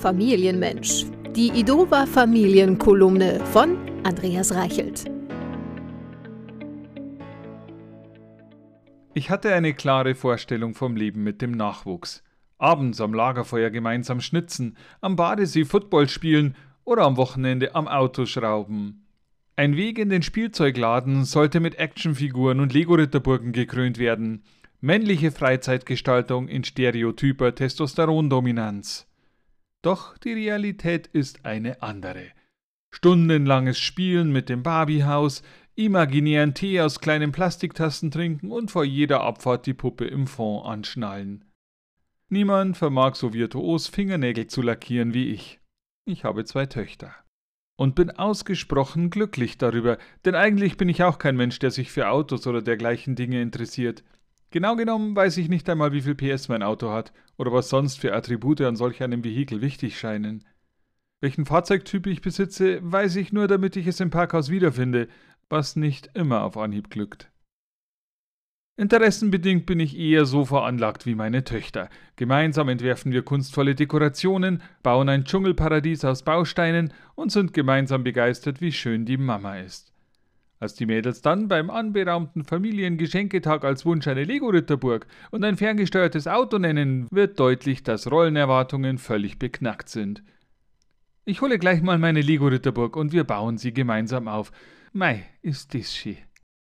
Familienmensch. Die Idova Familienkolumne von Andreas Reichelt. Ich hatte eine klare Vorstellung vom Leben mit dem Nachwuchs. Abends am Lagerfeuer gemeinsam schnitzen, am Badesee Football spielen oder am Wochenende am Auto schrauben. Ein Weg in den Spielzeugladen sollte mit Actionfiguren und Lego-Ritterburgen gekrönt werden. Männliche Freizeitgestaltung in stereotyper Testosterondominanz. Doch die Realität ist eine andere. Stundenlanges Spielen mit dem Barbiehaus, imaginären Tee aus kleinen Plastiktassen trinken und vor jeder Abfahrt die Puppe im Fond anschnallen. Niemand vermag so virtuos Fingernägel zu lackieren wie ich. Ich habe zwei Töchter. Und bin ausgesprochen glücklich darüber, denn eigentlich bin ich auch kein Mensch, der sich für Autos oder dergleichen Dinge interessiert. Genau genommen weiß ich nicht einmal, wie viel PS mein Auto hat oder was sonst für Attribute an solch einem Vehikel wichtig scheinen. Welchen Fahrzeugtyp ich besitze, weiß ich nur, damit ich es im Parkhaus wiederfinde, was nicht immer auf Anhieb glückt. Interessenbedingt bin ich eher so veranlagt wie meine Töchter. Gemeinsam entwerfen wir kunstvolle Dekorationen, bauen ein Dschungelparadies aus Bausteinen und sind gemeinsam begeistert, wie schön die Mama ist. Als die Mädels dann beim anberaumten Familiengeschenketag als Wunsch eine Lego-Ritterburg und ein ferngesteuertes Auto nennen, wird deutlich, dass Rollenerwartungen völlig beknackt sind. Ich hole gleich mal meine Lego-Ritterburg und wir bauen sie gemeinsam auf. Mei, ist dies schön.